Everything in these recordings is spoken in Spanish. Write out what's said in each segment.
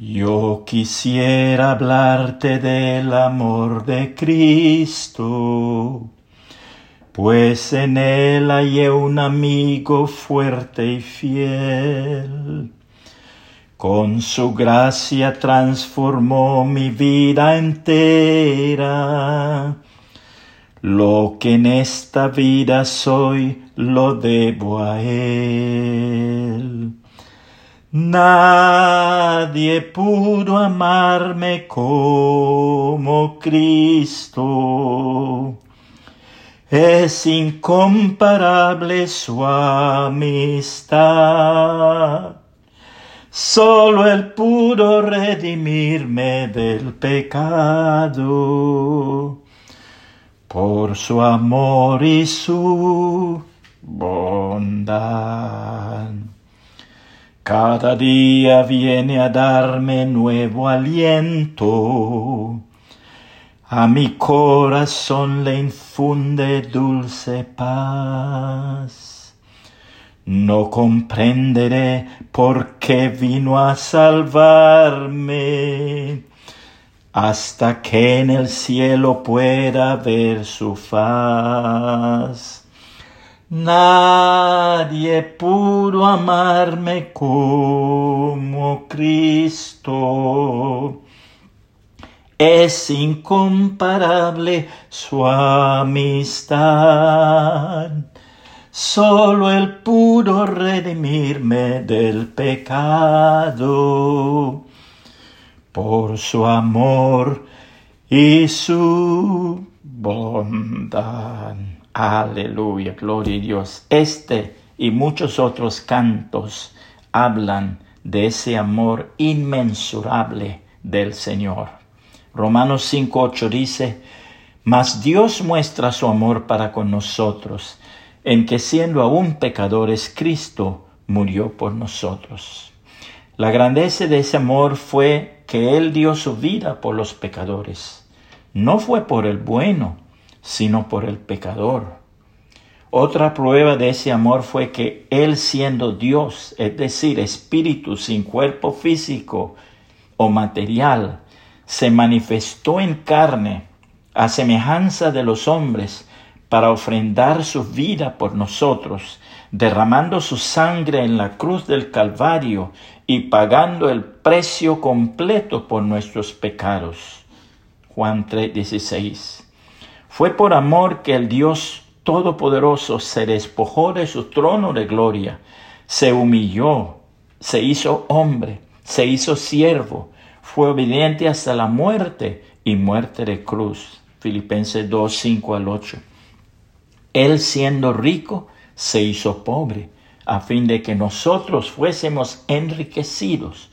Yo quisiera hablarte del amor de Cristo, pues en él hallé un amigo fuerte y fiel. Con su gracia transformó mi vida entera. Lo que en esta vida soy lo debo a él. Nadie pudo amarme como Cristo. Es incomparable su amistad. Solo Él pudo redimirme del pecado por su amor y su bondad. Cada día viene a darme nuevo aliento. A mi corazón le infunde dulce paz. No comprenderé por qué vino a salvarme hasta que en el cielo pueda ver su faz. Nadie pudo amarme como Cristo. Es incomparable su amistad. Solo Él pudo redimirme del pecado por su amor y su bondad. Aleluya, gloria a Dios. Este y muchos otros cantos hablan de ese amor inmensurable del Señor. Romanos 5.8 dice, Mas Dios muestra su amor para con nosotros, en que siendo aún pecadores, Cristo murió por nosotros. La grandeza de ese amor fue que Él dio su vida por los pecadores. No fue por el bueno, sino por el pecador. Otra prueba de ese amor fue que Él siendo Dios, es decir, espíritu sin cuerpo físico o material, se manifestó en carne a semejanza de los hombres para ofrendar su vida por nosotros, derramando su sangre en la cruz del Calvario y pagando el precio completo por nuestros pecados. Juan 3:16 fue por amor que el Dios Todopoderoso se despojó de su trono de gloria, se humilló, se hizo hombre, se hizo siervo, fue obediente hasta la muerte y muerte de cruz. Filipenses 2, 5 al 8. Él siendo rico, se hizo pobre, a fin de que nosotros fuésemos enriquecidos.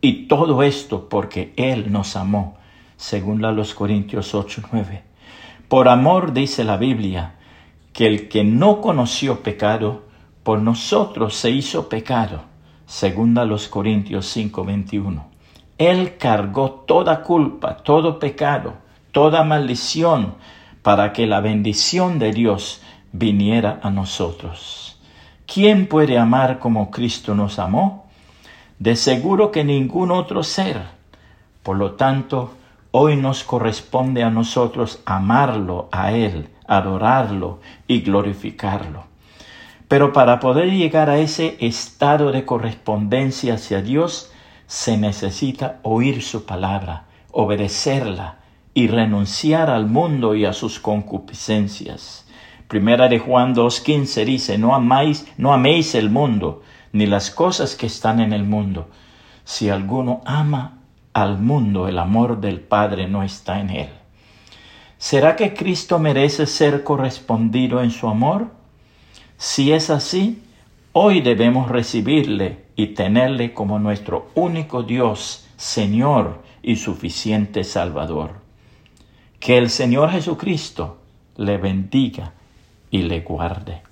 Y todo esto porque Él nos amó, según los Corintios 8, 9. Por amor, dice la Biblia, que el que no conoció pecado, por nosotros se hizo pecado, segunda los Corintios 5:21. Él cargó toda culpa, todo pecado, toda maldición, para que la bendición de Dios viniera a nosotros. ¿Quién puede amar como Cristo nos amó? De seguro que ningún otro ser. Por lo tanto, Hoy nos corresponde a nosotros amarlo a Él, adorarlo y glorificarlo. Pero para poder llegar a ese estado de correspondencia hacia Dios, se necesita oír su palabra, obedecerla y renunciar al mundo y a sus concupiscencias. Primera de Juan 2.15 dice, no amáis, no améis el mundo, ni las cosas que están en el mundo. Si alguno ama al mundo, el amor del Padre no está en él. ¿Será que Cristo merece ser correspondido en su amor? Si es así, hoy debemos recibirle y tenerle como nuestro único Dios, Señor y suficiente Salvador. Que el Señor Jesucristo le bendiga y le guarde.